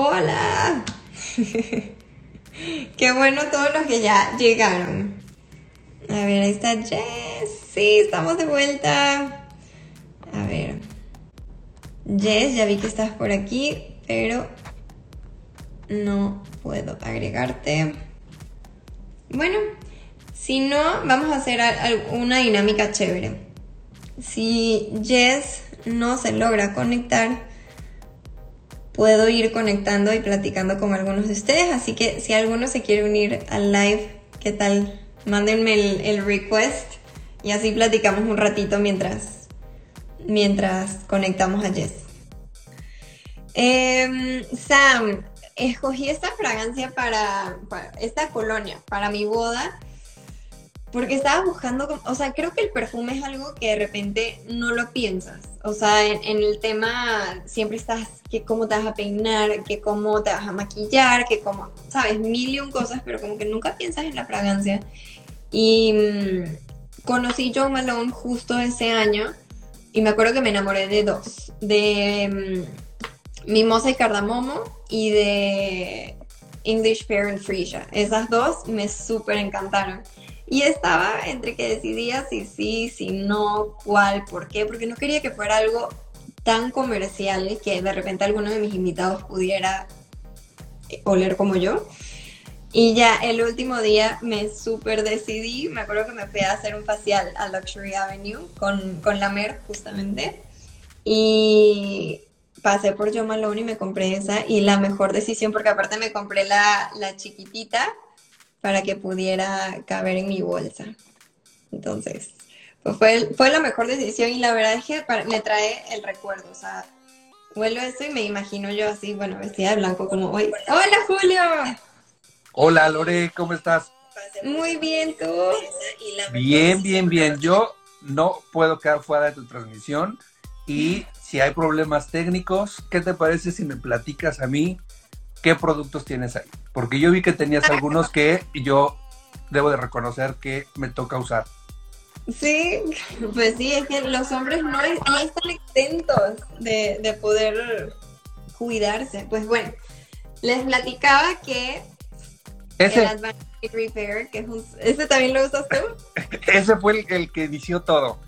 Hola. Qué bueno todos los que ya llegaron. A ver, ahí está Jess. Sí, estamos de vuelta. A ver. Jess, ya vi que estás por aquí, pero no puedo agregarte. Bueno, si no, vamos a hacer una dinámica chévere. Si Jess no se logra conectar, puedo ir conectando y platicando con algunos de ustedes. Así que si alguno se quiere unir al live, ¿qué tal? Mándenme el, request y así platicamos un ratito mientras, mientras conectamos a Jess. Em, Sam, escogí esta fragancia para, esta colonia, para mi boda porque estaba buscando, o sea, creo que el perfume es algo que de repente no lo piensas. O sea, en, el tema siempre estás que cómo te vas a peinar, que cómo te vas a maquillar, que cómo, sabes, mil y un cosas, pero como que nunca piensas en la fragancia. Y mm, conocí John Malone justo ese año y me acuerdo que me enamoré de dos, de mm, Mimosa y Cardamomo y de English Pear and Freesia. Esas dos me súper encantaron. Y estaba entre que decidía si sí, si no, cuál, por qué, porque no quería que fuera algo tan comercial que de repente alguno de mis invitados pudiera oler como yo. Y ya el último día me súper decidí, me acuerdo que me fui a hacer un facial a Luxury Avenue con, con la Mer justamente. Y pasé por Jo Malone y me compré esa y la mejor decisión porque aparte me compré la, la chiquitita para que pudiera caber en mi bolsa. Entonces, pues fue, fue la mejor decisión y la verdad es que me trae el recuerdo, o sea, vuelvo esto y me imagino yo así, bueno, vestida de blanco como hoy. Hola Julio. Hola Lore, ¿cómo estás? Muy bien, ¿tú? Bien, bien, bien. Yo no puedo quedar fuera de tu transmisión y si hay problemas técnicos, ¿qué te parece si me platicas a mí qué productos tienes ahí? Porque yo vi que tenías algunos que yo debo de reconocer que me toca usar. Sí, pues sí, es que los hombres no, están exentos de, poder cuidarse. Pues bueno, les platicaba que ese, el Advanced Repair, que es un, ¿ese también lo usas tú? ese fue el, que inició todo.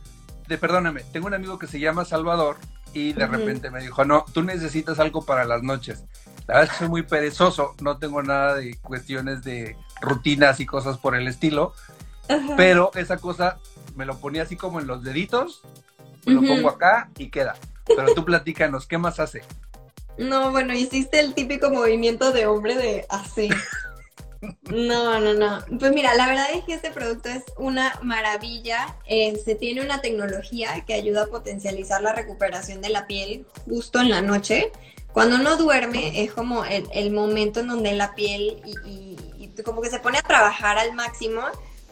De, perdóname, tengo un amigo que se llama Salvador y de repente me dijo, no, tú necesitas algo para las noches. La verdad es que soy muy perezoso, no tengo nada de cuestiones de rutinas y cosas por el estilo, pero esa cosa me lo ponía así como en los deditos, me lo pongo acá y queda. Pero tú platícanos, ¿qué más hace? No, bueno, hiciste el típico movimiento de hombre de así. No, no, no. Pues mira, la verdad es que este producto es una maravilla. Eh, se tiene una tecnología que ayuda a potencializar la recuperación de la piel justo en la noche. Cuando uno duerme es como el, momento en donde la piel y, como que se pone a trabajar al máximo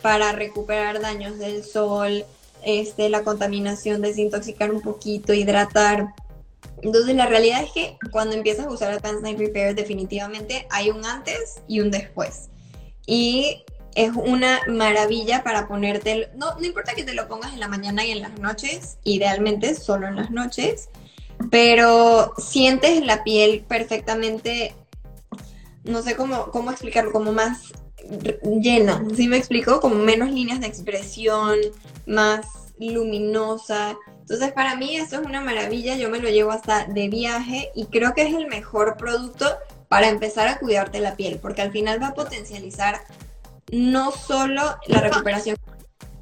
para recuperar daños del sol, este, la contaminación, desintoxicar un poquito, hidratar. Entonces la realidad es que cuando empiezas a usar Advanced Night Repair definitivamente hay un antes y un después. Y es una maravilla para ponerte, no, no importa que te lo pongas en la mañana y en las noches, idealmente solo en las noches, pero sientes la piel perfectamente, no sé cómo, cómo explicarlo, como más llena, ¿sí me explico? Como menos líneas de expresión, más luminosa. Entonces para mí eso es una maravilla, yo me lo llevo hasta de viaje y creo que es el mejor producto para empezar a cuidarte la piel, porque al final va a potencializar no solo la recuperación,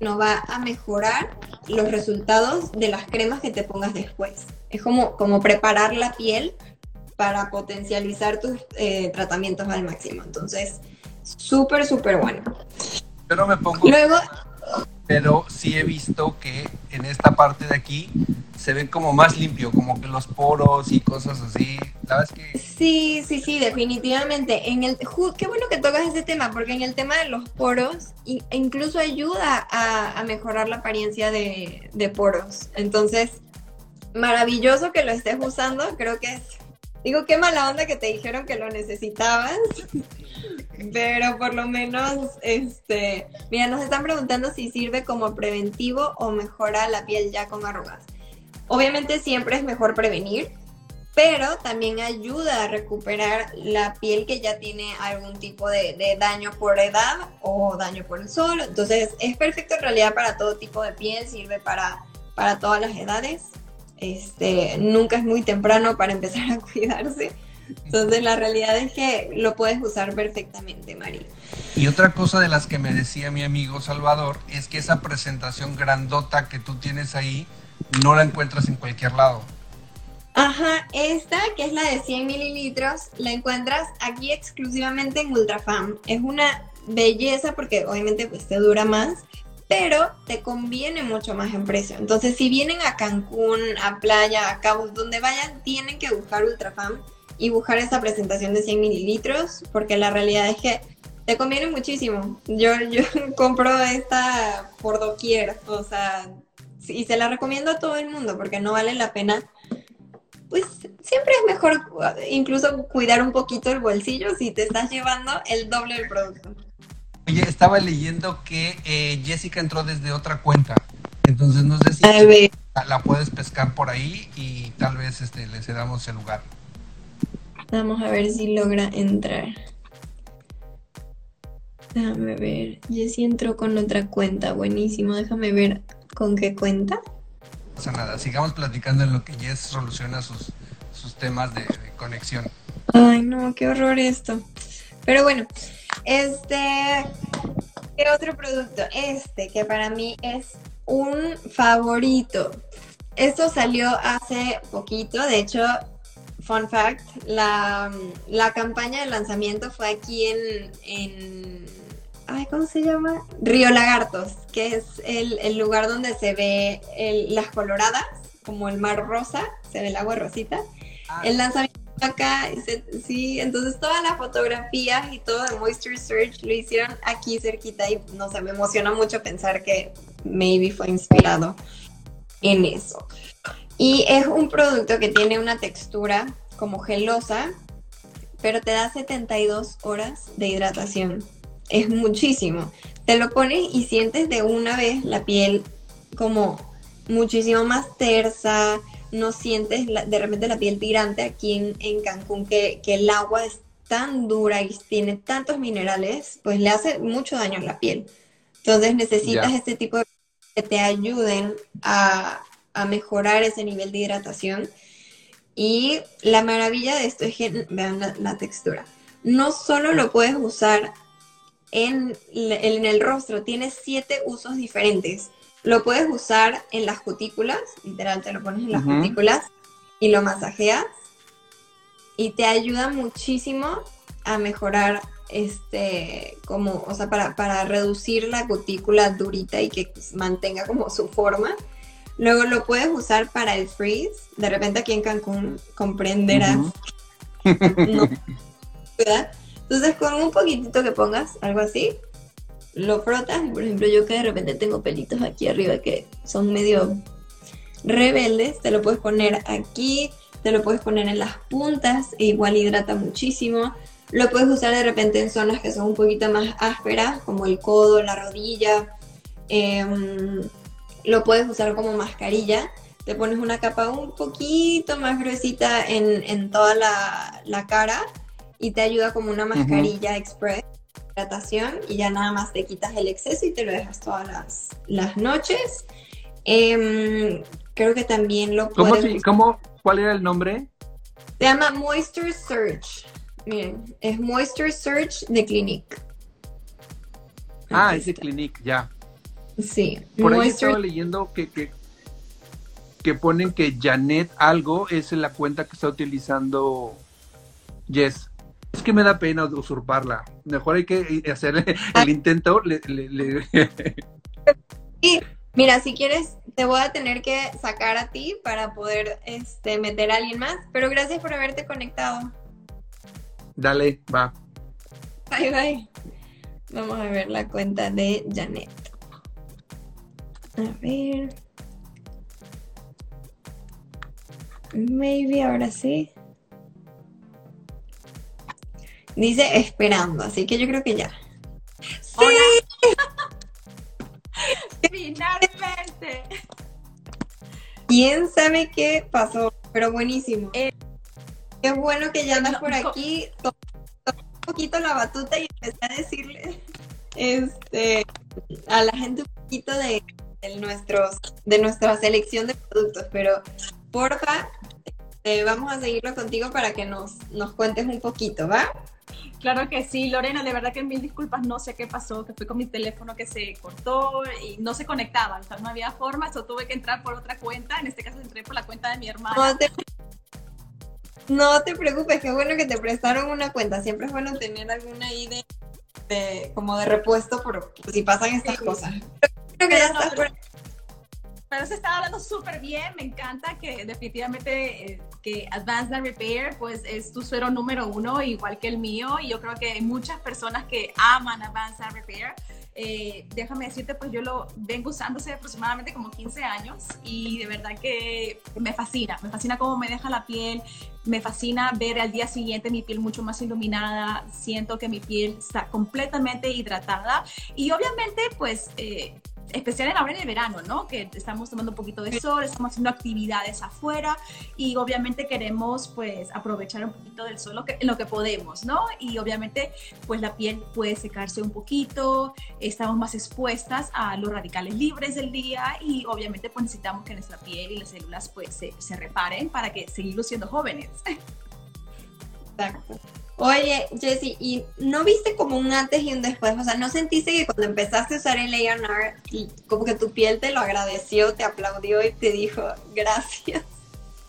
no va a mejorar los resultados de las cremas que te pongas después. Es como, como preparar la piel para potencializar tus eh, tratamientos al máximo. Entonces, súper, súper bueno. Yo no me pongo. Luego. Pero sí he visto que en esta parte de aquí se ve como más limpio, como que los poros y cosas así. ¿Sabes qué? Sí, sí, sí, definitivamente. En el, qué bueno que tocas ese tema, porque en el tema de los poros incluso ayuda a, mejorar la apariencia de, poros. Entonces, maravilloso que lo estés usando. Creo que es, digo, qué mala onda que te dijeron que lo necesitabas. Pero por lo menos, este, mira, nos están preguntando si sirve como preventivo o mejora la piel ya con arrugas. Obviamente siempre es mejor prevenir, pero también ayuda a recuperar la piel que ya tiene algún tipo de, daño por edad o daño por el sol. Entonces es perfecto en realidad para todo tipo de piel, sirve para, para todas las edades. Este, nunca es muy temprano para empezar a cuidarse. Entonces la realidad es que lo puedes usar perfectamente, María. Y otra cosa de las que me decía mi amigo Salvador es que esa presentación grandota que tú tienes ahí no la encuentras en cualquier lado. Ajá, esta que es la de 100 mililitros, la encuentras aquí exclusivamente en Ultrafam. Es una belleza porque obviamente pues te dura más, pero te conviene mucho más en precio. Entonces, si vienen a Cancún, a playa, a Cabo, donde vayan, tienen que buscar Ultrafam y buscar esta presentación de 100 mililitros, porque la realidad es que te conviene muchísimo. Yo, yo compro esta por doquier, o sea, y se la recomiendo a todo el mundo porque no vale la pena pues siempre es mejor incluso cuidar un poquito el bolsillo si te estás llevando el doble del producto. Oye, estaba leyendo que eh, Jessica entró desde otra cuenta, entonces no sé si la puedes pescar por ahí y tal vez este, le cedamos el lugar. Vamos a ver si logra entrar. Déjame ver. Jessie entró con otra cuenta. Buenísimo. Déjame ver con qué cuenta pasa nada. Sigamos platicando en lo que Jess soluciona sus, sus temas de, conexión. Ay, no, qué horror esto. Pero bueno, este, ¿qué otro producto? Este, que para mí es un favorito. Esto salió hace poquito, de hecho, fun fact, la, la campaña de lanzamiento fue aquí en, en ay, ¿cómo se llama? Río Lagartos, que es el, lugar donde se ve las coloradas, como el mar rosa, se ve el agua rosita. Ah. El lanzamiento acá, sí, entonces todas las fotografías y todo el Moisture Search lo hicieron aquí cerquita y no sé, me emociona mucho pensar que maybe fue inspirado en eso. Y es un producto que tiene una textura como gelosa, pero te da 72 horas de hidratación es muchísimo. Te lo pones y sientes de una vez la piel como muchísimo más tersa, no sientes de repente la piel tirante aquí en, Cancún, que, el agua es tan dura y tiene tantos minerales, pues le hace mucho daño a la piel. Entonces necesitas este tipo de que te ayuden a, mejorar ese nivel de hidratación. Y la maravilla de esto es que, vean la, la textura, no solo lo puedes usar en, el rostro. Tiene siete usos diferentes. Lo puedes usar en las cutículas, literal, te lo pones en las cutículas y lo masajeas. Y te ayuda muchísimo a mejorar este, como, o sea, para, para reducir la cutícula durita y que mantenga como su forma. Luego lo puedes usar para el freeze. De repente aquí en Cancún comprenderás. ¿verdad? Entonces con un poquitito que pongas, algo así, lo frotas. Por ejemplo, yo que de repente tengo pelitos aquí arriba que son medio rebeldes, te lo puedes poner aquí, te lo puedes poner en las puntas, e igual hidrata muchísimo. Lo puedes usar de repente en zonas que son un poquito más ásperas, como el codo, la rodilla. Em, lo puedes usar como mascarilla. Te pones una capa un poquito más gruesita en, toda la, la cara y te ayuda como una mascarilla express hidratación y ya nada más te quitas el exceso y te lo dejas todas las, las noches. Em, creo que también lo puedes... ¿Cómo, ¿Cuál era el nombre? Se llama Moisture Search. Miren, es Moisture Search de Clinique. Ah, es de Clinique, ya. Sí. Por ahí estaba leyendo que, que, que ponen que Janet algo es la cuenta que está utilizando Yes. Es que me da pena usurparla. Mejor hay que hacer el intento. mira, si quieres, te voy a tener que sacar a ti para poder este, meter a alguien más. Pero gracias por haberte conectado. Dale, va. Bye, bye. Vamos a ver la cuenta de Janet. A ver. Maybe ahora sí. Dice esperando, así que yo creo que ya. ¡Sí! Finalmente. ¿Quién sabe qué pasó? Pero buenísimo. Eh, Qué bueno que ya andas por aquí. Tomé un poquito la batuta y empecé a decirle este, a la gente un poquito de, nuestros, de nuestra selección de productos, pero porfa, eh, vamos a seguirlo contigo para que nos, nos cuentes un poquito, ¿va? Claro que sí, Lorena, de verdad que mil disculpas, no sé qué pasó, que fui con mi teléfono que se cortó y no se conectaba, o sea, no había forma, eso tuve que entrar por otra cuenta, en este caso entré por la cuenta de mi hermana. No te, no te preocupes, qué bueno que te prestaron una cuenta, siempre es bueno tener alguna ahí de, como de repuesto por, si pasan estas cosas. Creo que ya estás por pero se está hablando súper bien, me encanta que definitivamente eh, que Advanced Repair pues es tu suero número uno, igual que el mío, y yo creo que hay muchas personas que aman Advanced Repair. Eh, déjame decirte, pues yo lo vengo usando hace aproximadamente como 15 años y de verdad que me fascina, me fascina cómo me deja la piel, me fascina ver al día siguiente mi piel mucho más iluminada, siento que mi piel está completamente hidratada y obviamente pues... Eh, especial ahora en el verano, ¿no? Que estamos tomando un poquito de sol, estamos haciendo actividades afuera y obviamente queremos pues aprovechar un poquito del sol en lo que podemos, ¿no? Y obviamente pues la piel puede secarse un poquito, estamos más expuestas a los radicales libres del día y obviamente pues necesitamos que nuestra piel y las células pues se, se reparen para que seguir siendo jóvenes. Exacto. Oye, Jessie, ¿y no viste como un antes y un después? O sea, ¿no sentiste que cuando empezaste a usar el A&R, como que tu piel te lo agradeció, te aplaudió y te dijo gracias?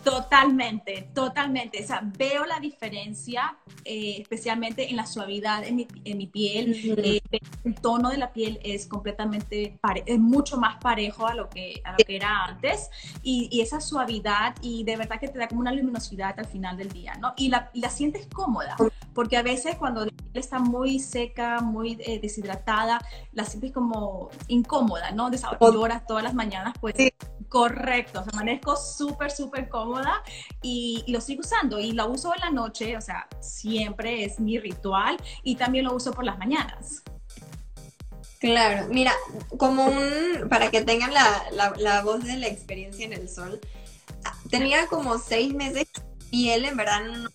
Totalmente, totalmente. O sea, veo la diferencia, eh, especialmente en la suavidad en mi, en mi piel. Eh, el tono de la piel es completamente, es mucho más parejo a lo que, a lo que era antes. Y, y, esa suavidad, y de verdad que te da como una luminosidad al final del día, ¿no? Y la, la sientes cómoda, porque a veces cuando la piel está muy seca, muy eh, deshidratada, la sientes como incómoda, ¿no? Lloras todas las mañanas, pues. Correcto, o sea, amanezco súper, súper cómoda y, lo sigo usando y lo uso en la noche, o sea, siempre es mi ritual y también lo uso por las mañanas. Claro, mira, como un, para que tengan la, la, voz de la experiencia en el sol, tenía como seis meses y él en verdad no,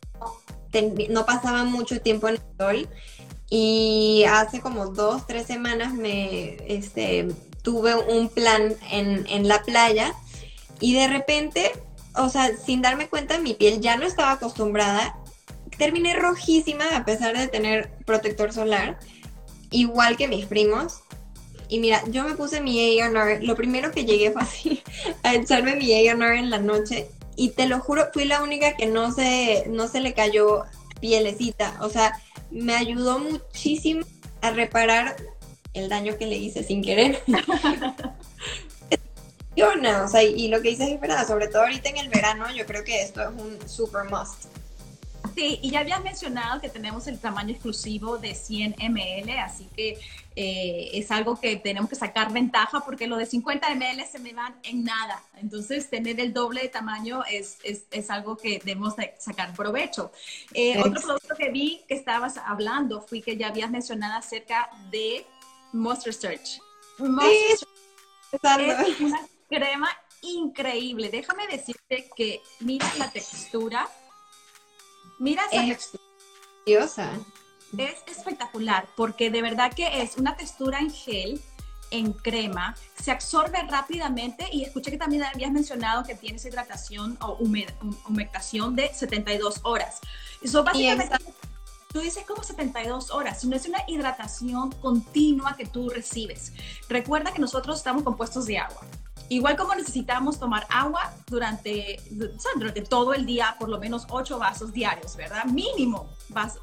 no pasaba mucho tiempo en el sol y hace como dos, tres semanas me, este, tuve un plan en, en la playa y de repente, o sea, sin darme cuenta, mi piel ya no estaba acostumbrada. Terminé rojísima a pesar de tener protector solar, igual que mis primos. Y mira, yo me puse mi A&R, lo primero que llegué fue así, a echarme mi A&R en la noche. Y te lo juro, fui la única que no se, no se le cayó pielecita. O sea, me ayudó muchísimo a reparar el daño que le hice sin querer. o sea, y lo que dices es verdad, sobre todo ahorita en el verano, yo creo que esto es un super must. Sí, y ya habías mencionado que tenemos el tamaño exclusivo de 100 ml, así que eh, es algo que tenemos que sacar ventaja porque lo de 50 ml se me van en nada. Entonces, tener el doble de tamaño es, es, es algo que debemos sacar provecho. Eh, otro producto que vi que estabas hablando fue que ya habías mencionado acerca de Monster Search. Monster es una crema increíble. Déjame decirte que mira la textura. Mira esa textura. Es espectacular porque de verdad que es una textura en gel, en crema, se absorbe rápidamente y escuché que también habías mencionado que tienes hidratación o humectación de 72 horas. Eso básicamente Tú dices como 72 horas, no es una hidratación continua que tú recibes. Recuerda que nosotros estamos compuestos de agua. Igual como necesitamos tomar agua durante, durante todo el día, por lo menos 8 vasos diarios, ¿verdad? Mínimo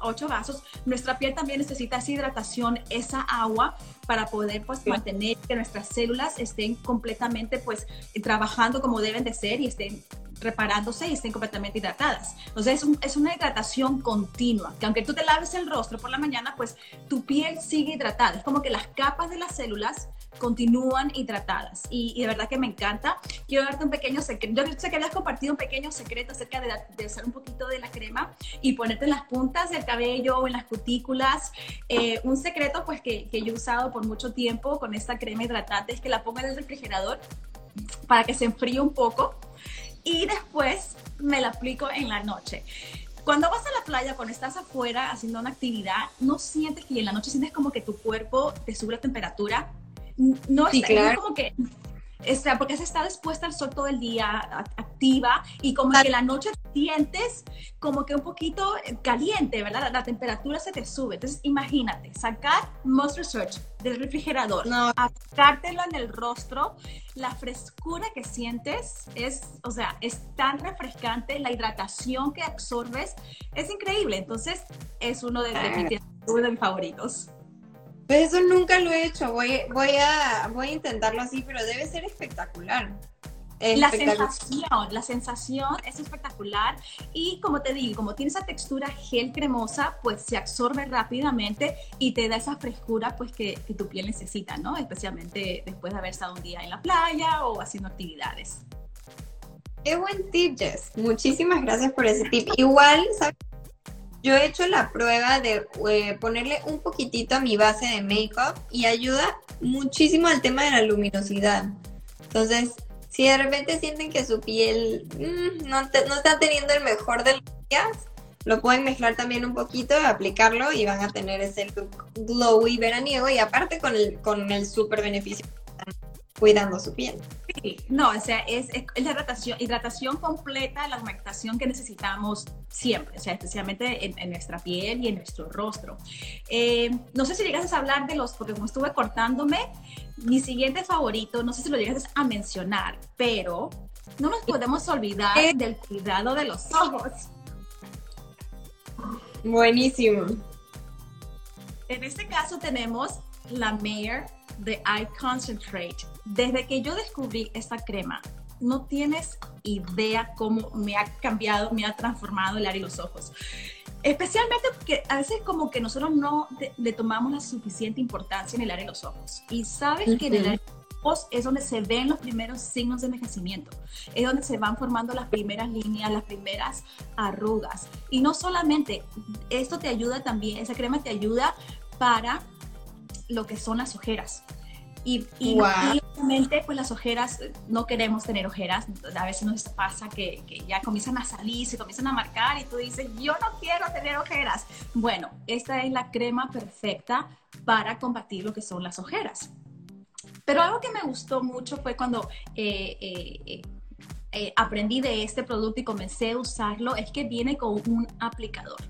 8 vasos. Nuestra piel también necesita esa hidratación, esa agua para poder pues mantener que nuestras células estén completamente pues trabajando como deben de ser y estén reparándose y estén completamente hidratadas. Entonces es, es, una hidratación continua, que aunque tú te laves el rostro por la mañana, pues tu piel sigue hidratada. Es como que las capas de las células continúan hidratadas. Y, de verdad que me encanta. Quiero darte un pequeño secreto. Yo sé que habías compartido un pequeño secreto acerca de, de usar un poquito de la crema y ponerte en las puntas del cabello o en las cutículas. Eh, un secreto pues que, que yo he usado por mucho tiempo con esta crema hidratante es que la ponga en el refrigerador para que se enfríe un poco y después me la aplico en la noche. cuando vas a la playa, cuando estás afuera haciendo una actividad, no sientes que en la noche sientes como que tu cuerpo te sube la temperatura. No, sí, claro. como que o porque se está expuesta al sol todo el día, activa, y como que la noche sientes como que un poquito caliente, ¿verdad? La, temperatura se te sube. Entonces, imagínate, sacar Monster Search del refrigerador, no. aplicártelo en el rostro, la frescura que sientes es, o sea, es tan refrescante, la hidratación que absorbes es increíble. Entonces, es uno de, de mis favoritos. Pues eso nunca lo he hecho. Voy, voy, a, voy a intentarlo así, pero debe ser espectacular. La sensación, la sensación es espectacular y como te digo, como tiene esa textura gel cremosa, pues se absorbe rápidamente y te da esa frescura pues que, que tu piel necesita, ¿no? Especialmente después de haber estado un día en la playa o haciendo actividades. Qué buen tip, Jess. Muchísimas gracias por ese tip. Igual, ¿sabes? Yo he hecho la prueba de eh, ponerle un poquitito a mi base de make-up y ayuda muchísimo al tema de la luminosidad. Entonces, si de repente sienten que su piel mm, no, está teniendo el mejor de los días, lo pueden mezclar también un poquito, aplicarlo y van a tener ese look glowy veraniego y aparte con el, con el super beneficio cuidando su piel. Sí, no, o sea, es, la hidratación, hidratación completa, la humectación que necesitamos siempre, o sea, especialmente en, nuestra piel y en nuestro rostro. Eh, no sé si llegas a hablar de los, porque como estuve cortándome, mi siguiente favorito, no sé si lo llegas a mencionar, pero no nos podemos olvidar eh. del cuidado de los ojos. Buenísimo. En este caso tenemos la Mayor de Eye Concentrate. Desde que yo descubrí esta crema, no tienes idea cómo me ha cambiado, me ha transformado el área de los ojos. Especialmente porque a veces como que nosotros no le tomamos la suficiente importancia en el área de los ojos. Y sabes que en el área de los ojos es donde se ven los primeros signos de envejecimiento. Es donde se van formando las primeras líneas, las primeras arrugas. Y no solamente, esto te ayuda también, esa crema te ayuda para lo que son las ojeras. Y, y, obviamente, pues las ojeras, no queremos tener ojeras. A veces nos pasa que, que, ya comienzan a salir, se comienzan a marcar y tú dices, yo no quiero tener ojeras. Bueno, esta es la crema perfecta para combatir lo que son las ojeras. Pero algo que me gustó mucho fue cuando eh, eh, eh, aprendí de este producto y comencé a usarlo es que viene con un aplicador.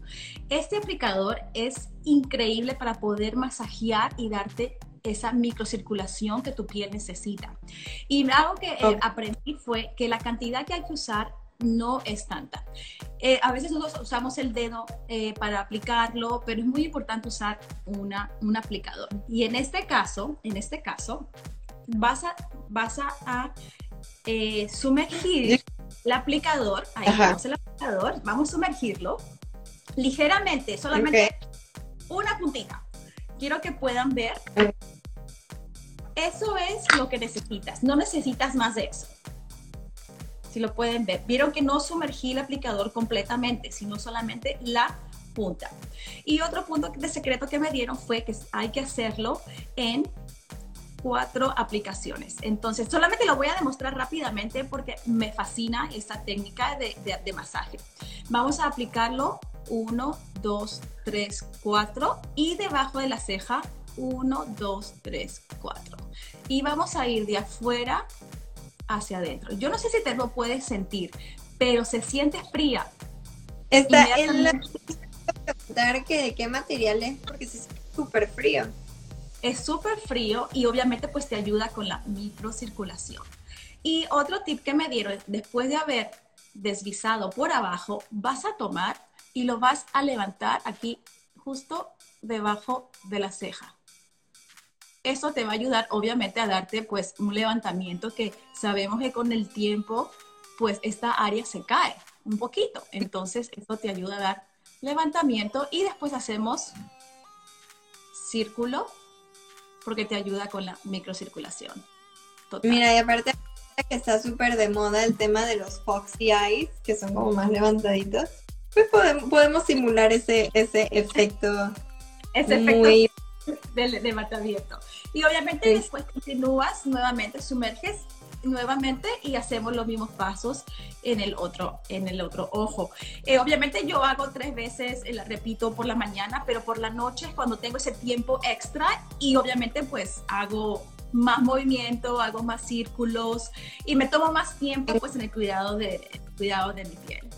Este aplicador es increíble para poder masajear y darte esa microcirculación que tu piel necesita. Y algo que eh, aprendí fue que la cantidad que hay que usar no es tanta. Eh, a veces nosotros usamos el dedo para aplicarlo, pero es muy importante usar una, un aplicador. Y en este caso, en este caso, vas a, vas a eh, sumergir el aplicador, ahí tenemos el aplicador, vamos a sumergirlo ligeramente, solamente una puntita. Quiero que puedan ver. Eso es lo que necesitas, no necesitas más de eso. Si lo pueden ver, vieron que no sumergí el aplicador completamente, sino solamente la punta. Y otro punto de secreto que me dieron fue que hay que hacerlo en cuatro aplicaciones. Entonces, solamente lo voy a demostrar rápidamente porque me fascina esta técnica de, de, masaje. Vamos a aplicarlo 1, 2, 3, 4 y debajo de la ceja 1, 2, 3, 4. Y vamos a ir de afuera hacia adentro. Yo no sé si te lo puedes sentir, pero se siente fría. Está en la... que de qué material es porque se siente súper frío es súper frío y obviamente pues te ayuda con la microcirculación. Y otro tip que me dieron, después de haber deslizado por abajo, vas a tomar y lo vas a levantar aquí justo debajo de la ceja. Eso te va a ayudar obviamente a darte pues un levantamiento que sabemos que con el tiempo pues esta área se cae un poquito. Entonces eso te ayuda a dar levantamiento y después hacemos círculo porque te ayuda con la microcirculación. Mira, y aparte que está súper de moda el tema de los foxy eyes, que son como más levantaditos, pues podemos, simular ese, ese efecto. Ese efecto de, de, Y obviamente después continúas nuevamente, sumerges nuevamente y hacemos los mismos pasos en el otro, en el otro ojo. Eh, obviamente yo hago tres veces, eh, repito por la mañana, pero por la noche es cuando tengo ese tiempo extra y obviamente pues hago más movimiento, hago más círculos y me tomo más tiempo pues en el cuidado de, cuidado de mi piel.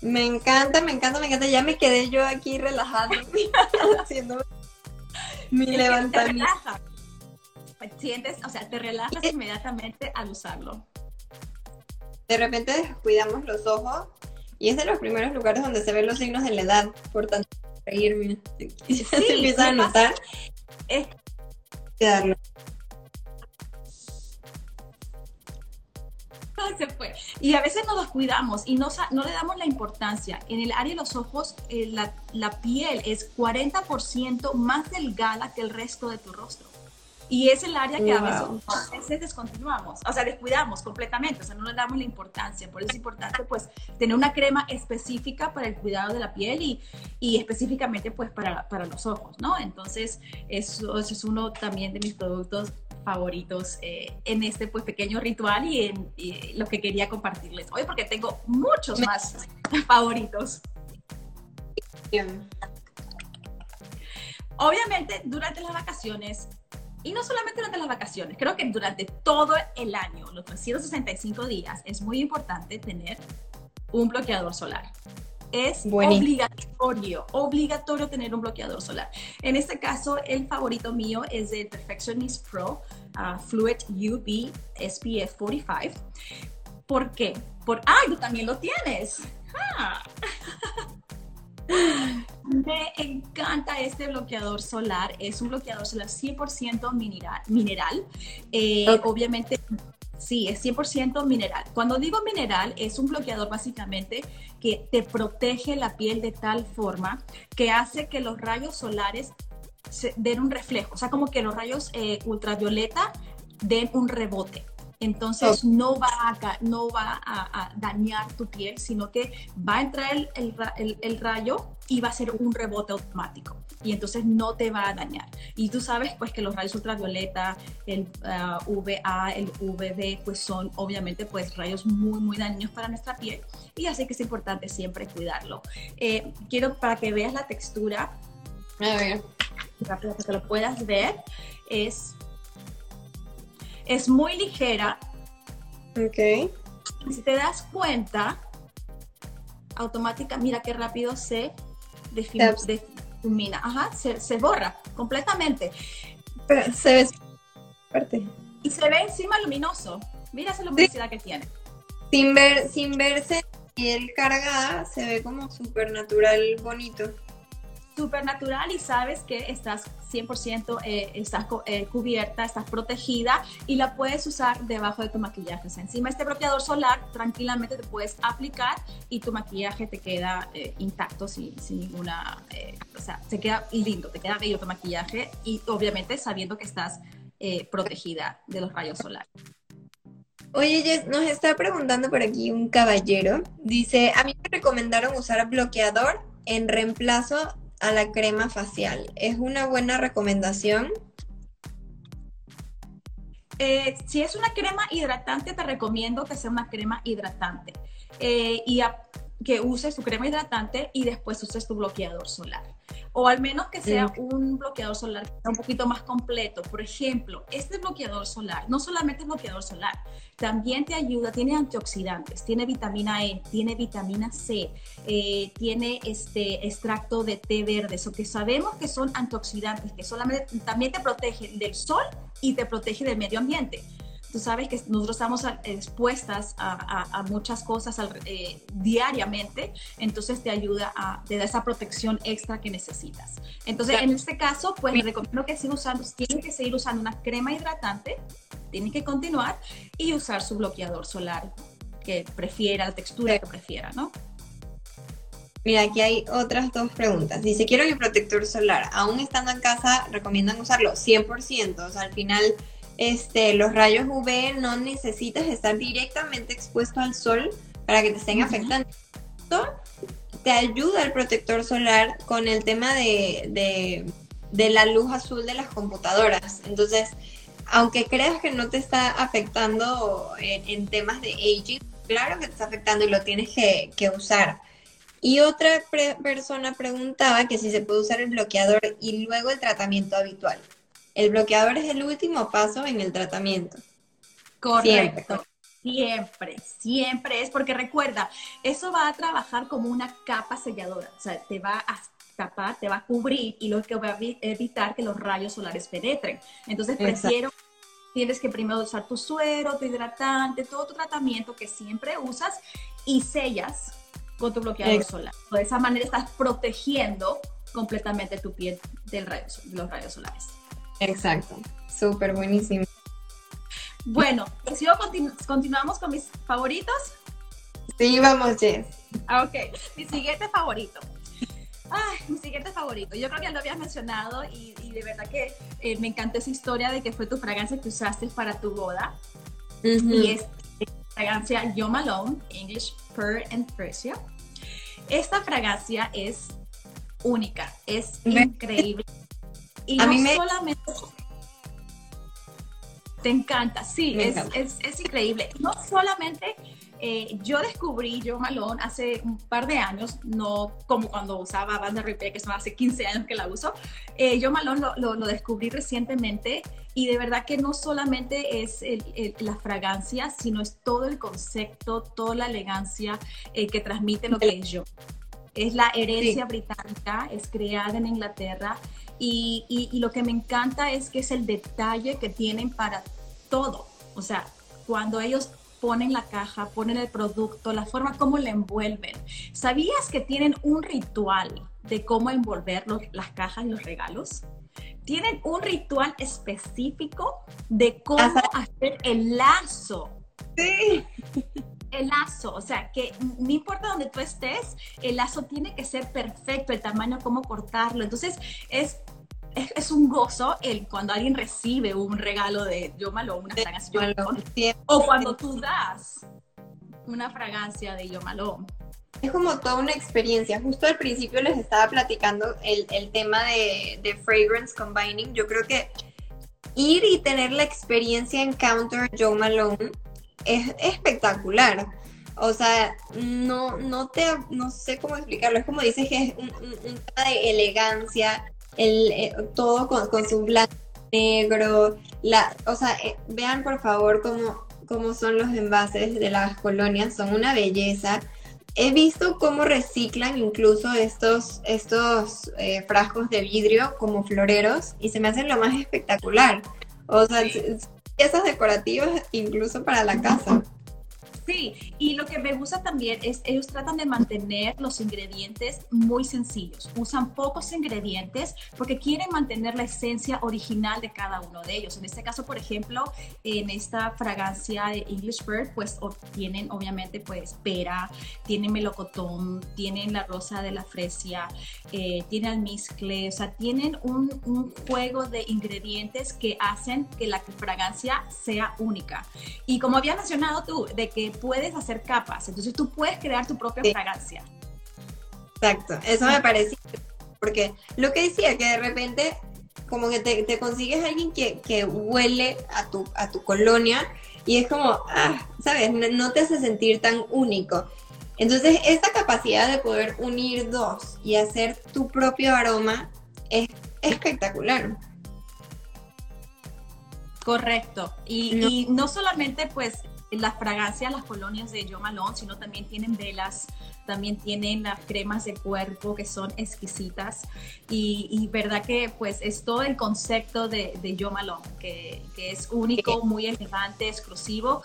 Me encanta, me encanta, me encanta. Ya me quedé yo aquí relajada haciendo mi levantamiento. Sientes, o sea, te relajas inmediatamente al usarlo. De repente descuidamos los ojos y es de los primeros lugares donde se ven los signos de la edad. Por tanto, reírme. Sí, se empieza a notar. Es quedarlo. se fue. Y a veces nos descuidamos y no, no le damos la importancia. En el área de los ojos, eh, la, la, piel es 40% más delgada que el resto de tu rostro. Y es el área que a, veces, descontinuamos, o sea, descuidamos completamente, o sea, no le damos la importancia. Por eso es importante, pues, tener una crema específica para el cuidado de la piel y, y específicamente, pues, para, para los ojos, ¿no? Entonces, eso, eso es uno también de mis productos favoritos eh, en este pues pequeño ritual y en lo que quería compartirles hoy porque tengo muchos más favoritos. Obviamente durante las vacaciones y no solamente durante las vacaciones, creo que durante todo el año, los 365 días, es muy importante tener un bloqueador solar es obligatorio, obligatorio tener un bloqueador solar. En este caso, el favorito mío es el Perfectionist Pro uh, Fluid UV SPF 45. ¿Por qué? Por, ¡ay, tú también lo tienes! Ah. Me encanta este bloqueador solar. Es un bloqueador solar 100% mineral. mineral. Eh, obviamente Sí, es 100% mineral. Cuando digo mineral, es un bloqueador básicamente que te protege la piel de tal forma que hace que los rayos solares den un reflejo, o sea, como que los rayos eh, ultravioleta den un rebote. Entonces no va, a, no va a, dañar tu piel, sino que va a entrar el, rayo y va a ser un rebote automático. Y entonces no te va a dañar. Y tú sabes pues que los rayos ultravioleta, el uh, VA, el UVB, pues son obviamente pues rayos muy, muy dañinos para nuestra piel. Y así que es importante siempre cuidarlo. Eh, quiero para que veas la textura. A ver. Para que lo puedas ver. Es es muy ligera. Ok. Si te das cuenta, automática, mira qué rápido se difumina. Ajá, se, borra completamente. Pero se ve fuerte. Y se ve encima luminoso. Mira esa luminosidad que tiene. Sin ver, sin verse piel cargada, se ve como súper natural, bonito súper natural y sabes que estás 100% eh, estás eh, cubierta, estás protegida y la puedes usar debajo de tu maquillaje. encima de este bloqueador solar tranquilamente te puedes aplicar y tu maquillaje te queda eh, intacto sin, ninguna, o sea, se queda lindo, te queda bello tu maquillaje y obviamente sabiendo que estás protegida de los rayos solares. Oye, Jess, nos está preguntando por aquí un caballero. Dice, a mí me recomendaron usar bloqueador en reemplazo a la crema facial. ¿Es una buena recomendación? Eh, si es una crema hidratante, te recomiendo que sea una crema hidratante. Eh, y que uses tu crema hidratante y después uses tu bloqueador solar o al menos que sea un bloqueador solar un poquito más completo. Por ejemplo, este bloqueador solar no solamente es bloqueador solar, también te ayuda, tiene antioxidantes, tiene vitamina E, tiene vitamina C, eh, tiene este extracto de té verde, eso que sabemos que son antioxidantes, que solamente también te protegen del sol y te protege del medio ambiente tú sabes que nosotros estamos expuestas a, muchas cosas eh, diariamente, entonces te ayuda a, te da esa protección extra que necesitas. Entonces, en este caso, pues les recomiendo que sigan usando, tienen que seguir usando una crema hidratante, tienen que continuar y usar su bloqueador solar que prefiera, la textura que prefiera, ¿no? Mira, aquí hay otras dos preguntas. Dice, quiero mi protector solar. Aún estando en casa, ¿recomiendan usarlo? 100%. O sea, al final este, los rayos UV no necesitas estar directamente expuesto al sol para que te estén afectando. Te ayuda el protector solar con el tema de, de, la luz azul de las computadoras. Entonces, aunque creas que no te está afectando en, temas de aging, claro que te está afectando y lo tienes que, usar. Y otra persona preguntaba que si se puede usar el bloqueador y luego el tratamiento habitual. El bloqueador es el último paso en el tratamiento. Correcto. Siempre, siempre es porque recuerda, eso va a trabajar como una capa selladora, o sea, te va a tapar, te va a cubrir y lo que va a evitar que los rayos solares penetren. Entonces prefiero, tienes que primero usar tu suero, tu hidratante, todo tu tratamiento que siempre usas y sellas con tu bloqueador solar. De esa manera estás protegiendo completamente tu piel del rayo, de los rayos solares. Exacto, súper buenísimo. Bueno, si continuamos con mis favoritos. Sí, vamos, Jess. Ah, ok, mi siguiente favorito. Ay, mi siguiente favorito. Yo creo que ya lo habías mencionado y, de verdad que eh, me encantó esa historia de que fue tu fragancia que usaste para tu boda. Y es fragancia Yo Malone, English Pearl and Precious. Esta fragancia es única, es increíble. Y a no mí solamente te encanta, sí, es, Es, es, increíble. No solamente eh, yo descubrí Yo Malone hace un par de años, no como cuando usaba Banda Repair, que son hace 15 años que la uso. Eh, Yo Malone lo, lo, descubrí recientemente y de verdad que no solamente es la fragancia, sino es todo el concepto, toda la elegancia eh, que transmite lo que es yo. Es la herencia británica, es creada en Inglaterra y, lo que me encanta es que es el detalle que tienen para todo. O sea, cuando ellos ponen la caja, ponen el producto, la forma como le envuelven. ¿Sabías que tienen un ritual de cómo envolver las cajas y los regalos? Tienen un ritual específico de cómo hacer el lazo. Sí. El lazo, o sea, que no importa donde tú estés, el lazo tiene que ser perfecto, el tamaño, cómo cortarlo. Entonces, es es, un gozo el cuando alguien recibe un regalo de Yo Malone, una fragancia o cuando tú das una fragancia de Yo Malone. Es como toda una experiencia. Justo al principio les estaba platicando el, el tema de, de, fragrance combining. Yo creo que ir y tener la experiencia en Counter Joe Malone es espectacular. O sea, no, no te, no sé cómo explicarlo. Es como dices que es un, un, un tema de elegancia, el, eh, todo con, con, su blanco negro, la, o sea, eh, vean por favor cómo, cómo son los envases de las colonias, son una belleza. He visto cómo reciclan incluso estos, estos eh, frascos de vidrio como floreros y se me hacen lo más espectacular. O sea, piezas decorativas incluso para la casa. Sí, y lo que me gusta también es ellos tratan de mantener los ingredientes muy sencillos. Usan pocos ingredientes porque quieren mantener la esencia original de cada uno de ellos. En este caso, por ejemplo, en esta fragancia de English Bird, pues tienen obviamente pues pera, tienen melocotón, tienen la rosa de la fresia, eh, tienen almizcle, o sea, tienen un, un juego de ingredientes que hacen que la fragancia sea única. Y como había mencionado tú, de que puedes hacer capas, entonces tú puedes crear tu propia fragancia. Exacto, eso me parece, porque lo que decía, que de repente como que te, consigues a alguien que, que, huele a tu, a tu colonia y es como, ah, ¿sabes? No, te hace sentir tan único. Entonces, esa capacidad de poder unir dos y hacer tu propio aroma es espectacular. Correcto. Y y no solamente pues las fragancias, las colonias de Jo Malone, sino también tienen velas, también tienen las cremas de cuerpo que son exquisitas. Y, verdad que pues es todo el concepto de, de Jo Malone, que, que es único, muy elegante, exclusivo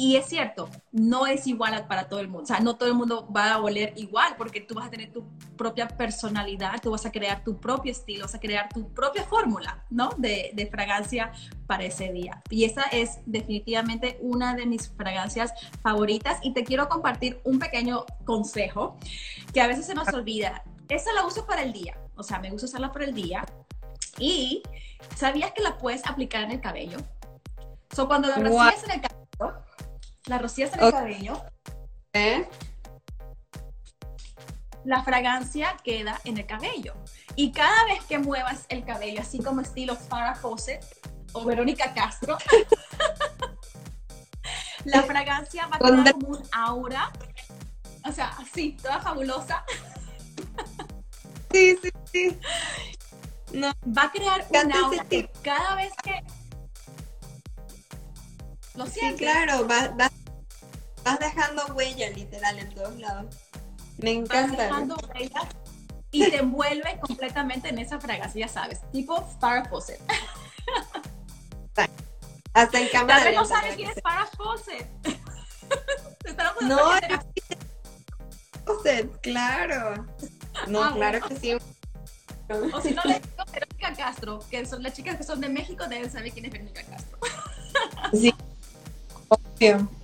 y es cierto, no es igual para todo el mundo. O sea, no todo el mundo va a oler igual porque tú vas a tener tu propia personalidad, tú vas a crear tu propio estilo, vas a crear tu propia fórmula, ¿no? De, de fragancia para ese día. Y esa es definitivamente una de mis fragancias favoritas. Y te quiero compartir un pequeño consejo que a veces se nos olvida. Esa la uso para el día. O sea, me gusta usarla para el día. Y ¿sabías que la puedes aplicar en el cabello? So, cuando la rocías en el cabello, la rocías en el cabello. ¿Eh? La fragancia queda en el cabello. Y cada vez que muevas el cabello, así como estilo Farah Fawcett, o Verónica Castro. la fragancia va a crear como un aura, o sea, así, toda fabulosa. Sí, sí, sí. No. Va a crear un aura que cada vez que lo sientes. Sí, claro, vas, vas, vas dejando huella literal en todos lados. Me encanta. Vas dejando huella y te envuelve completamente en esa fragancia, ya sabes, tipo Farrah Fawcett. Hasta en cámara. Tal no sabes quién es Farrah Fawcett. no, Fawcett, claro. No, ah, claro que sí. O si no le digo Verónica Castro, que son las chicas que son de México, deben saber quién es Verónica Castro. Sí.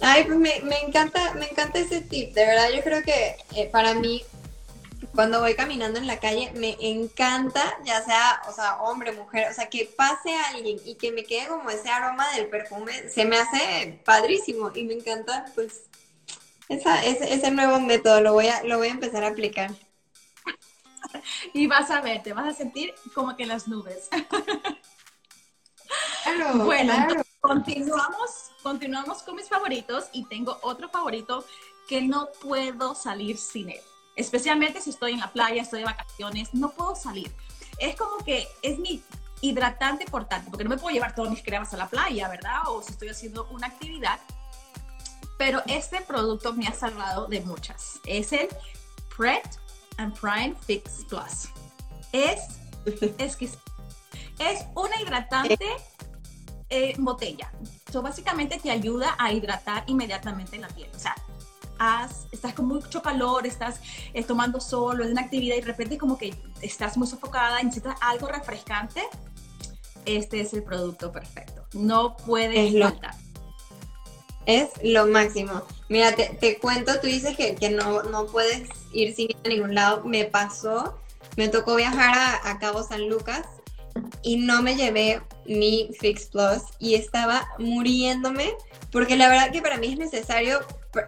Ay, pues me, me, encanta, me encanta ese tip. De verdad, yo creo que eh, para mí cuando voy caminando en la calle, me encanta, ya sea, o sea, hombre, mujer, o sea, que pase alguien y que me quede como ese aroma del perfume, se me hace padrísimo y me encanta, pues, esa, ese, ese nuevo método, lo voy, a, lo voy a empezar a aplicar. Y vas a ver, te vas a sentir como que en las nubes. Claro, bueno, continuamos, continuamos con mis favoritos y tengo otro favorito que no puedo salir sin él especialmente si estoy en la playa, estoy de vacaciones, no puedo salir. Es como que es mi hidratante portátil, porque no me puedo llevar todas mis cremas a la playa, ¿verdad? O si estoy haciendo una actividad. Pero este producto me ha salvado de muchas. Es el Pret and Prime Fix Plus. Es exquisito. Es una hidratante en botella. So, básicamente te ayuda a hidratar inmediatamente la piel. O sea, estás con mucho calor, estás eh, tomando sol, es una actividad y de repente como que estás muy sofocada, necesitas algo refrescante, este es el producto perfecto. No puedes es faltar. es lo máximo. Mira, te, cuento, tú dices que, que, no, no puedes ir sin ir a ningún lado. Me pasó, me tocó viajar a, a Cabo San Lucas y no me llevé mi Fix Plus y estaba muriéndome porque la verdad que para mí es necesario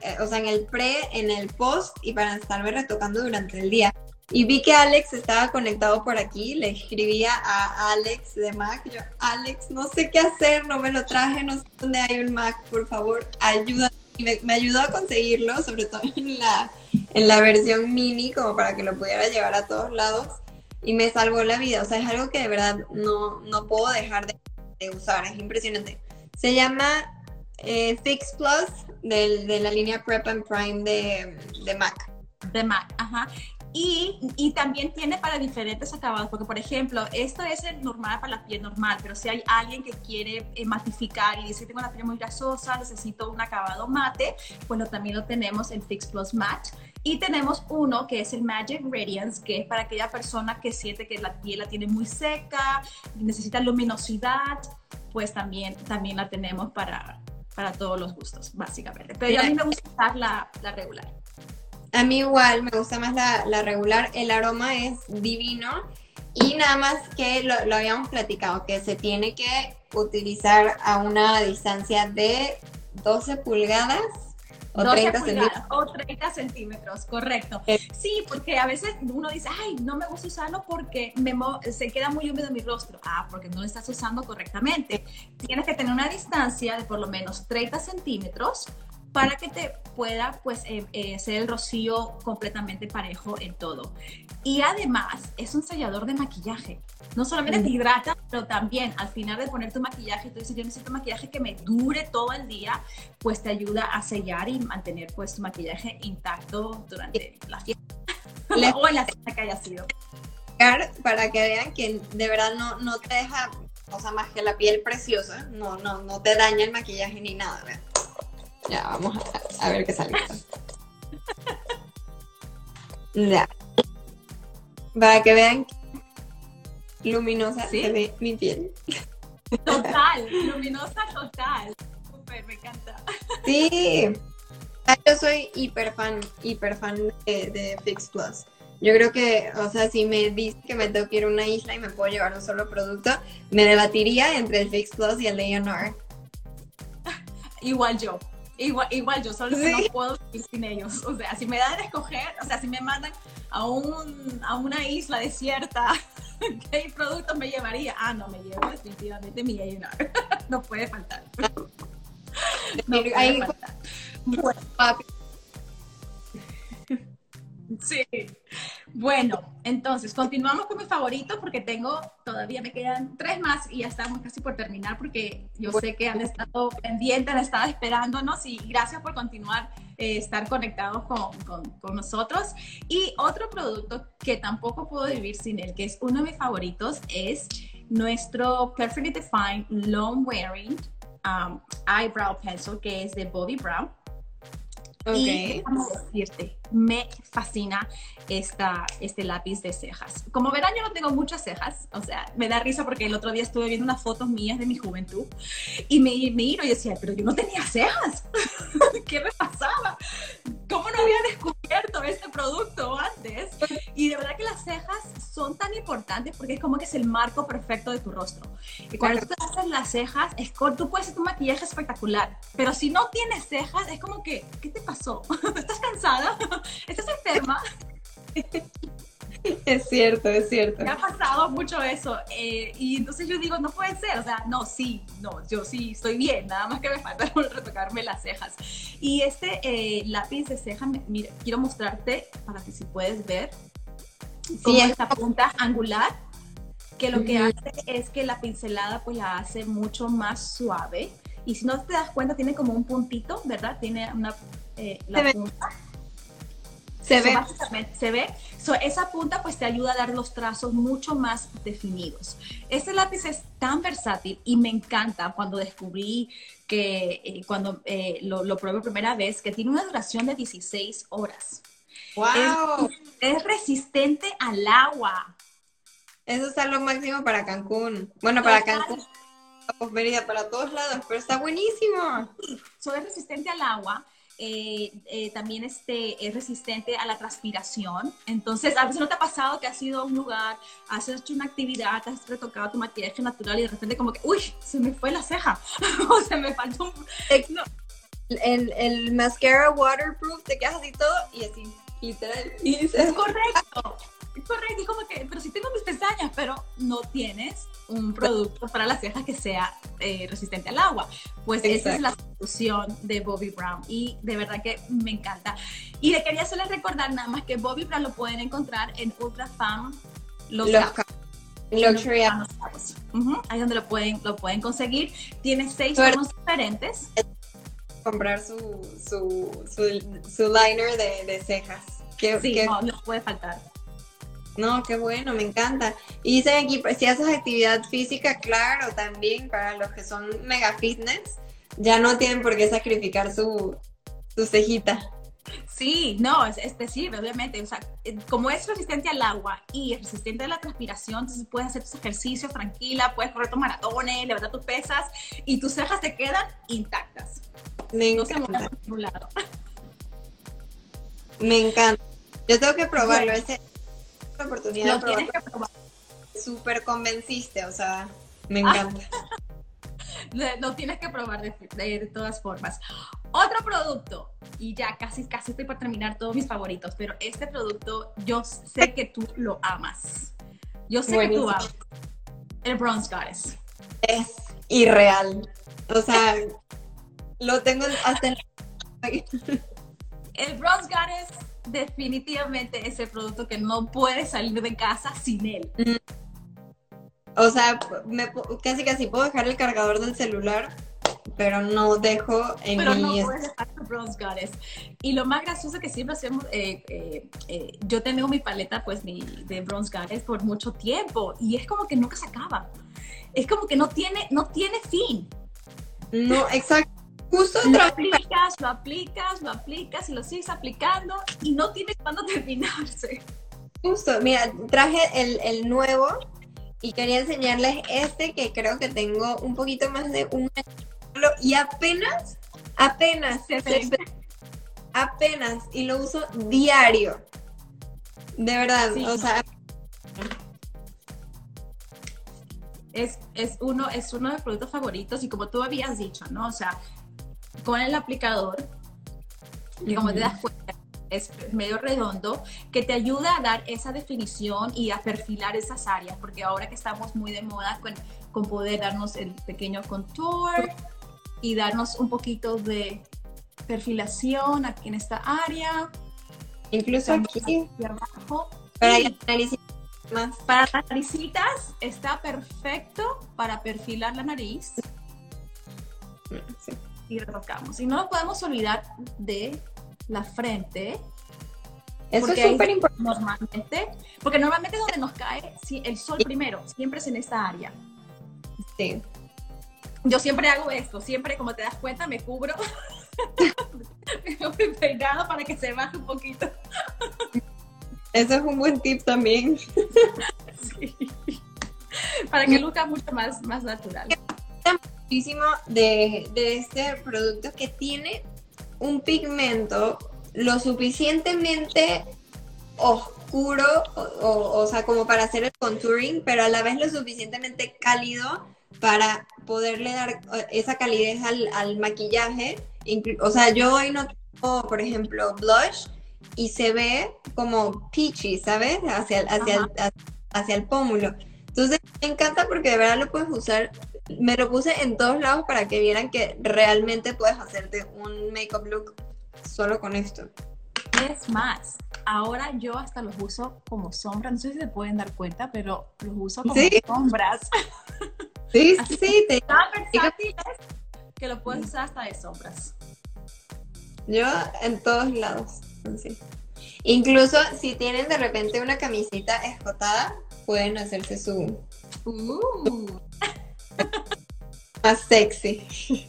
eh, o sea, en el pre, en el post y para estarme retocando durante el día. Y vi que Alex estaba conectado por aquí, le escribía a Alex de Mac, yo, Alex, no sé qué hacer, no me lo traje, no sé dónde hay un Mac, por favor, ayuda. Y me, ayudó a conseguirlo, sobre todo en la, en la versión mini, como para que lo pudiera llevar a todos lados. Y me salvó la vida, o sea, es algo que de verdad no, no puedo dejar de, de usar, es impresionante. Se llama eh, Fix Plus de la línea Prep and Prime de, de Mac. De Mac, ajá. Y, y, también tiene para diferentes acabados, porque por ejemplo, esto es el normal para la piel normal, pero si hay alguien que quiere eh, matificar y dice tengo la piel muy grasosa, necesito un acabado mate, bueno, también lo tenemos en Fix Plus Matte. Y tenemos uno que es el Magic Radiance, que es para aquella persona que siente que la piel la tiene muy seca, necesita luminosidad, pues también, también la tenemos para, para todos los gustos, básicamente. Pero a mí me gusta usar la, la, regular. A mí igual, me gusta más la, la, regular. El aroma es divino y nada más que lo, lo habíamos platicado, que se tiene que utilizar a una distancia de 12 pulgadas o 30 centímetros. O 30 centímetros, correcto. Sí, porque a veces uno dice, ay, no me gusta usarlo porque me se queda muy húmedo mi rostro. Ah, porque no lo estás usando correctamente. Tienes que tener una distancia de por lo menos 30 centímetros para que te pueda pues eh, eh, ser el rocío completamente parejo en todo. Y además es un sellador de maquillaje. No solamente te hidrata, pero también al final de poner tu maquillaje, tú dices, yo necesito maquillaje que me dure todo el día, pues te ayuda a sellar y mantener pues tu maquillaje intacto durante la fiesta o en la fiesta que haya sido. Para que vean que de verdad no, no te deja, o sea, más que la piel preciosa, no, no, no te daña el maquillaje ni nada. ¿verdad? Ya, vamos a, ver qué sale. ya. Para que vean luminosa se ve mi piel. Total, luminosa total. Súper, me encanta. Sí. Yo soy hiper fan, hiper fan de, de, Fix Plus. Yo creo que, o sea, si me dice que me tengo que ir a una isla y me puedo llevar un solo producto, me debatiría entre el Fix Plus y el Leonor. Igual yo. Igual, igual yo solo no puedo vivir sin ellos. O sea, si me dan a escoger, o sea, si me mandan a, un, a una isla desierta ¿Qué producto me llevaría? Ah, no, me llevo definitivamente mi A&R. no puede faltar. No puede Ahí- faltar. Papi, Sí. Bueno, entonces continuamos con mis favoritos porque tengo, todavía me quedan tres más y ya estamos casi por terminar porque yo sé que han estado pendientes, han estado esperándonos y gracias por continuar, eh, estar conectados con, con- con nosotros. Y otro producto que tampoco puedo vivir sin él, que es uno de mis favoritos, es nuestro Perfectly Defined Long Wearing um, Eyebrow Pencil, que es de Bobby Brown. Y ok. déjame decirte, me fascina esta, este lápiz de cejas. Como verán, yo no tengo muchas cejas, o sea, me da risa porque el otro día estuve viendo unas fotos mías de mi juventud y me miro y decía, pero yo no tenía cejas. ¿Qué me pasaba? ¿Cómo no había descubierto este producto antes? Y de verdad que las cejas son tan importantes porque es como que es el marco perfecto de tu rostro. Y cuando tú te haces las cejas, es tú puedes hacer un maquillaje espectacular, pero si no tienes cejas, es como que, ¿qué te pasó? ¿Estás cansada? ¿Estás enferma? Es cierto, es cierto. Me ha pasado mucho eso. eh, y entonces yo digo, no puede ser. O sea, no, sí, no, yo sí estoy bien. Nada más que me falta retocarme las cejas. Y este eh, lápiz de ceja, mira, quiero mostrarte para que si puedes ver como es esta punta angular, que lo que hace es que la pincelada pues la hace mucho más suave. Y si no te das cuenta, tiene como un puntito, ¿verdad? Tiene una... eh, la Se ve. Se So, ve. se ve. So, esa punta pues te ayuda a dar los trazos mucho más definidos. Este lápiz es tan versátil y me encanta cuando descubrí que eh, cuando eh, lo, lo probé primera vez, que tiene una duración de 16 horas. ¡Wow! Es resistente al agua. Eso está lo máximo para Cancún. Bueno, para Total. Cancún, Mérida, para todos lados, pero está buenísimo. So, es resistente al agua. Eh, eh, también este, es resistente a la transpiración. Entonces, a veces no te ha pasado que has ido a un lugar, has hecho una actividad, has retocado tu maquillaje natural y de repente como que, uy, se me fue la ceja o se me faltó un... No, El, el mascara waterproof, te quedas así todo y así, literal. Y es dices, correcto. Es como que, pero si tengo mis pestañas, pero no tienes un producto para las cejas que sea eh, resistente al agua. Pues esa es la solución de Bobby Brown y de verdad que me encanta. Y le quería solo recordar nada más que Bobby Brown lo pueden encontrar en Ultra Fam Los los luxury Cabos. Ujú, Ahí donde lo pueden, lo pueden conseguir. Tiene seis tonos diferentes. comprar su, su, su, su liner de, de cejas. Qué, Sí, no, no puede faltar. No, qué bueno, me encanta. Y dicen aquí, pues, si haces actividad física, claro, también para los que son mega fitness, ya no tienen por qué sacrificar su, su cejita. Sí, no, es, es decir, obviamente, o sea, eh, como es resistente al agua y es resistente a la transpiración, entonces puedes hacer tus ejercicios tranquila, puedes correr tus maratones, levantar tus pesas y tus cejas te quedan intactas. Me No se encanta. por ningún lado. Me encanta. Yo tengo que probarlo. Ese, esa oportunidad de que probar. Súper convenciste, o sea, me Ah. encanta. Lo tienes que probar de, de- de todas formas. Otro producto, y ya casi, casi estoy por terminar todos mis favoritos, pero este producto yo sé que tú lo amas. Yo sé que tú amas. El Bronze Goddess. Es irreal. O sea, lo tengo hasta en El Bronze Goddess definitivamente es el producto que no puede salir de casa sin él. O sea, me casi casi puedo dejar el cargador del celular, pero no dejo en Pero no mi... puedes dejar el Bronze Goddess. Y lo más gracioso que siempre hacemos, eh, eh, eh, yo tengo mi paleta pues mi, de Bronze Goddess por mucho tiempo y es como que nunca se acaba. Es como que no tiene, no tiene fin. No, exacto. Justo Lo aplicas, lo aplicas, lo aplicas y lo sigues aplicando y no tienes cuándo terminarse. Justo, mira, traje el, el nuevo y quería enseñarles este que creo que tengo un poquito más de un año y apenas, apenas, Se apenas y lo uso diario. De verdad, Sí. o sea, es, es, uno, es uno de mis productos favoritos y como tú habías dicho, ¿no? O sea, con el aplicador, y como te das cuenta, es medio redondo, que te ayuda a dar esa definición y a perfilar esas áreas, porque ahora que estamos muy de moda con, con poder darnos el pequeño contour y darnos un poquito de perfilación aquí en esta área. Incluso aquí, abajo. para más. las naricitas está perfecto para perfilar la nariz Sí. Y retocamos. Y no nos podemos olvidar de la frente, Eso es súper importante. normalmente, porque normalmente donde nos cae el sol primero, siempre es en esta área. Sí. Yo siempre hago esto, siempre como te das cuenta me cubro mi peinado para que se baje un poquito. Eso es un buen tip también. Sí. Para que luzca mucho más, más natural. Muchísimo de, de este producto que tiene un pigmento lo suficientemente oscuro, o, o- o sea, como para hacer el contouring, pero a la vez lo suficientemente cálido para poderle dar esa calidez al, al maquillaje. O sea, yo hoy no tengo, por ejemplo, blush y se ve como peachy, ¿sabes? Hacia, hacia, el, hacia el pómulo. Entonces, me encanta porque de verdad lo puedes usar me lo puse en todos lados para que vieran que realmente puedes hacerte un makeup look solo con esto. Es más, ahora yo hasta los uso como sombra, no sé si se pueden dar cuenta, pero los uso como Sí. sombras. Sí, Así sí, te- Tan versátiles que lo puedes usar hasta de sombras. yo en todos lados. así. Incluso si tienen de repente una camisita escotada, pueden hacerse su Uh. más sexy.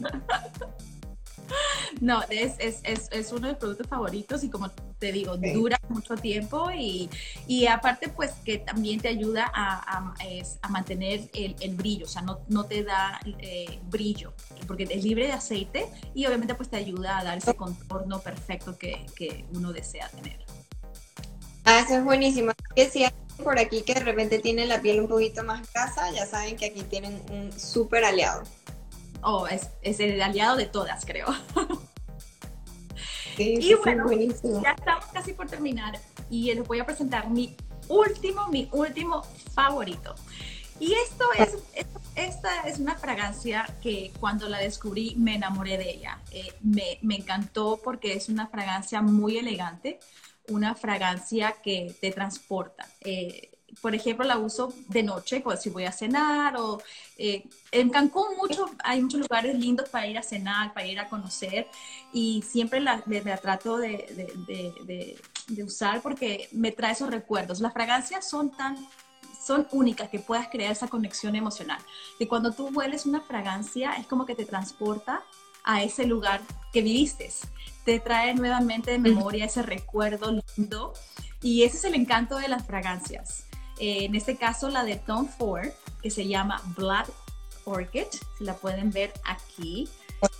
No, es, es, es, es uno de mis productos favoritos y como te digo, Sí. dura mucho tiempo y, y aparte pues que también te ayuda a, a- mantener el, el brillo, o sea, no, no te da eh, brillo porque es libre de aceite y obviamente pues te ayuda a dar ese contorno perfecto que, que uno desea tener. Ah, eso es buenísimo. Que si hay por aquí que de repente tiene la piel un poquito más grasa, ya saben que aquí tienen un súper aliado. Oh, es, es el aliado de todas, creo. Sí, Y sí, bueno, buenísimo. Ya estamos casi por terminar y les voy a presentar mi último, mi último favorito. Y esto es, esta es una fragancia que cuando la descubrí me enamoré de ella. Eh, me, me encantó porque es una fragancia muy elegante, una fragancia que te transporta. Eh, por ejemplo, la uso de noche, pues, si voy a cenar o eh, en Cancún mucho, hay muchos lugares lindos para ir a cenar, para ir a conocer y siempre la, trato de- de usar porque me trae esos recuerdos. Las fragancias son tan son únicas que puedas crear esa conexión emocional. Que cuando tú hueles una fragancia es como que te transporta a ese lugar que viviste. Te trae nuevamente de memoria ese recuerdo lindo. Y ese es el encanto de las fragancias. Eh, en este caso la de Tom Ford, que se llama Blood Orchid, si la pueden ver aquí,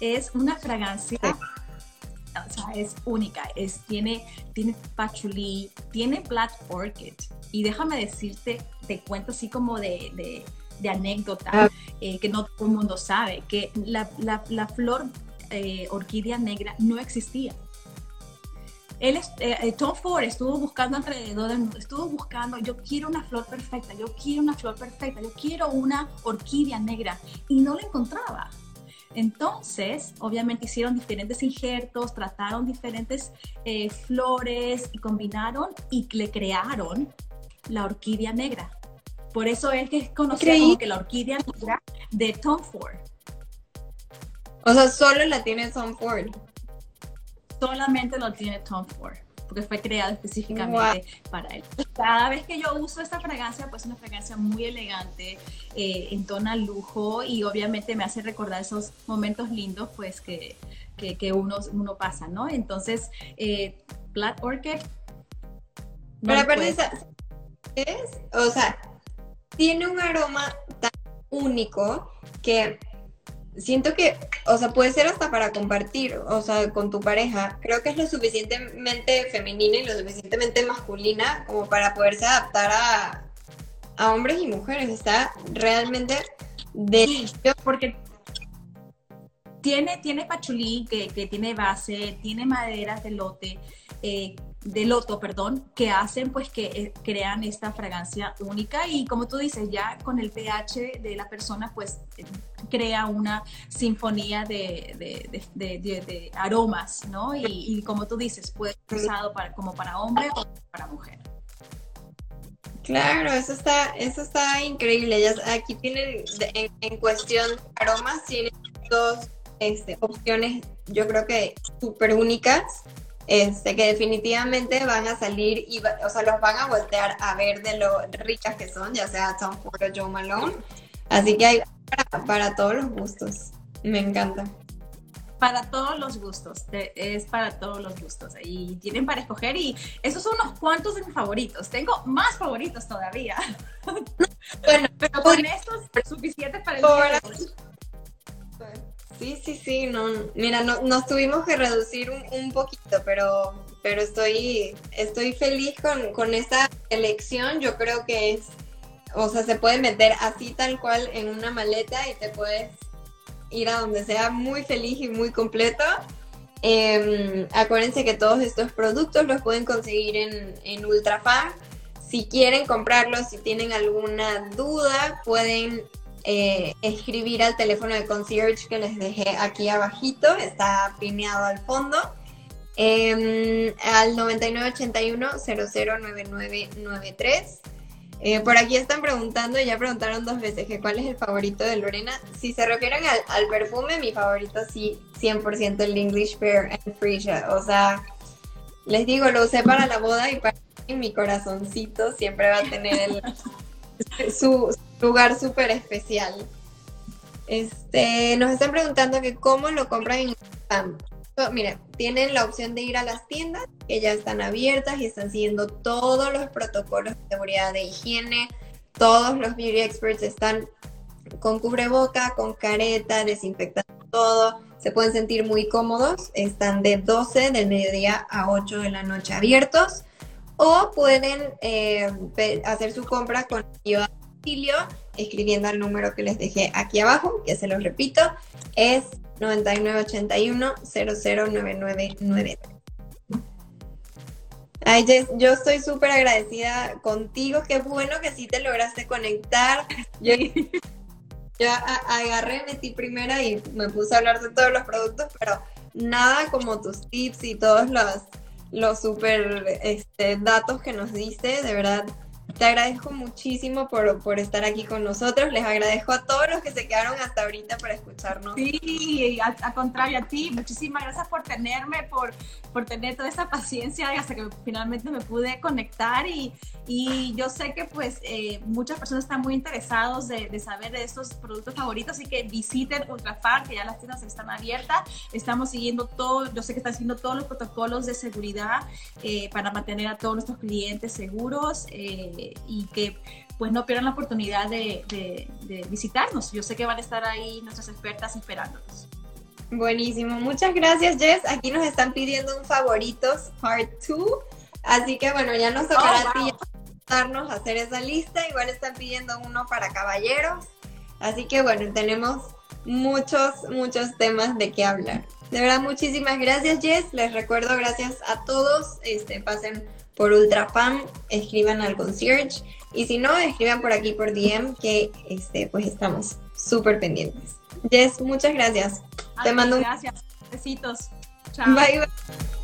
es una fragancia, o sea, es única, es, tiene, tiene patchouli, tiene Blood Orchid, y déjame decirte, te cuento así como de, de- de anécdota, Ah. eh, que no todo el mundo sabe, que la, la- la flor eh, orquídea negra no existía. Él, eh, eh, Tom Ford estuvo buscando alrededor del mundo, estuvo buscando, yo quiero una flor perfecta, yo quiero una flor perfecta, yo quiero una orquídea negra y no la encontraba. Entonces, obviamente hicieron diferentes injertos, trataron diferentes eh, flores y combinaron y le crearon la orquídea negra. Por eso es que es conocida Increíble. como que la orquídea negra de Tom Ford. O sea, solo la tiene Tom Ford. solamente lo tiene Tom Ford, porque fue creado específicamente para él. Cada vez que yo uso esta fragancia, pues es una fragancia muy elegante, eh, entona lujo y obviamente me hace recordar esos momentos lindos pues que, que, que uno, uno pasa, ¿no? Entonces, eh, Black Orchid... no Pero aparte, puedes- ¿sabes qué es? O sea, tiene un aroma tan único que siento que, o sea, puede ser hasta para compartir, o sea, con tu pareja. Creo que es lo suficientemente femenina y lo suficientemente masculina como para poderse adaptar a, a hombres y mujeres. Está realmente delicioso. porque tiene, tiene pachulí que, que tiene base, tiene maderas de lote, eh, de loto, perdón, que hacen pues que eh, crean esta fragancia única y como tú dices, ya con el pH de la persona pues crea una sinfonía de, de, aromas, ¿no? Y, como tú dices, puede ser usado para, como para hombre o para mujer. Claro, eso está, eso está increíble. Ya, aquí tienen en, cuestión aromas, tienen dos este, opciones, yo creo que súper únicas este, que definitivamente van a salir y, o sea, los van a voltear a ver de lo ricas que son, ya sea Tom Ford o Joe Malone. Así que hay para, todos los gustos. Me encanta. Para todos los gustos, es para todos los gustos. Y tienen para escoger y esos son unos cuantos de mis favoritos. Tengo más favoritos todavía. bueno, pero con estos suficientes para el Sí, sí, sí, no, mira, no, nos tuvimos que reducir un, poquito, pero, pero estoy, estoy feliz con, con esta elección. Yo creo que es, o sea, se puede meter así tal cual en una maleta y te puedes ir a donde sea muy feliz y muy completo. Em, acuérdense que todos estos productos los pueden conseguir en, en. Si quieren comprarlos, si tienen alguna duda, pueden eh, escribir al teléfono de concierge que les dejé aquí abajito, está pineado al fondo, eh, al 9981-009993. Eh, por aquí están preguntando, ya preguntaron dos veces que cuál es el favorito de Lorena. Si se refieren al, perfume, mi favorito sí, 100% el English Pear and Freesia. O sea, les digo, lo usé para la boda y para mi corazoncito siempre va a tener el, su, lugar súper especial. Este, nos están preguntando que cómo lo compran en Instagram. mira, tienen la opción de ir a las tiendas que ya están abiertas y están siguiendo todos los protocolos de seguridad de higiene. Todos los beauty experts están con cubreboca, con careta, desinfectando todo. Se pueden sentir muy cómodos. Están de 12 del mediodía a 8 de la noche abiertos. O pueden eh, hacer su compra con escribiendo al número que les dejé aquí abajo, que se los repito, es 9981-009993. Ay, Jess, yo estoy súper agradecida contigo. Qué bueno que sí te lograste conectar. Yo, agarré, metí primera y me puse a hablar de todos los productos, pero nada como tus tips y todos los, los súper este, datos que nos diste. De verdad, te agradezco muchísimo por, por, estar aquí con nosotros. Les agradezco a todos los que se quedaron hasta ahorita para escucharnos. Sí, a, contrario a ti, muchísimas gracias por tenerme, por, por tener toda esa paciencia hasta que finalmente me pude conectar y, y yo sé que pues eh, muchas personas están muy interesados de, de, saber de estos productos favoritos, así que visiten Ultrafar, que ya las tiendas están abiertas. Estamos siguiendo todo, yo sé que están siguiendo todos los protocolos de seguridad eh, para mantener a todos nuestros clientes seguros. Eh, y que pues no pierdan la oportunidad de, visitarnos. Yo sé que van a estar ahí nuestras expertas esperándonos. Buenísimo, muchas gracias Jess. Aquí nos están pidiendo un favoritos part 2, así que bueno, ya nos tocará a ti darnos a hacer esa lista. Igual están pidiendo uno para caballeros, así que bueno, tenemos muchos, muchos temas de qué hablar. De verdad, muchísimas gracias Jess. Les recuerdo gracias a todos. Este, pasen por Ultrafan, escriban al concierge y si no, escriban por aquí por DM que este, pues estamos súper pendientes. Jess, muchas gracias. Te mando un... Gracias. Besitos. Chao. Bye, bye.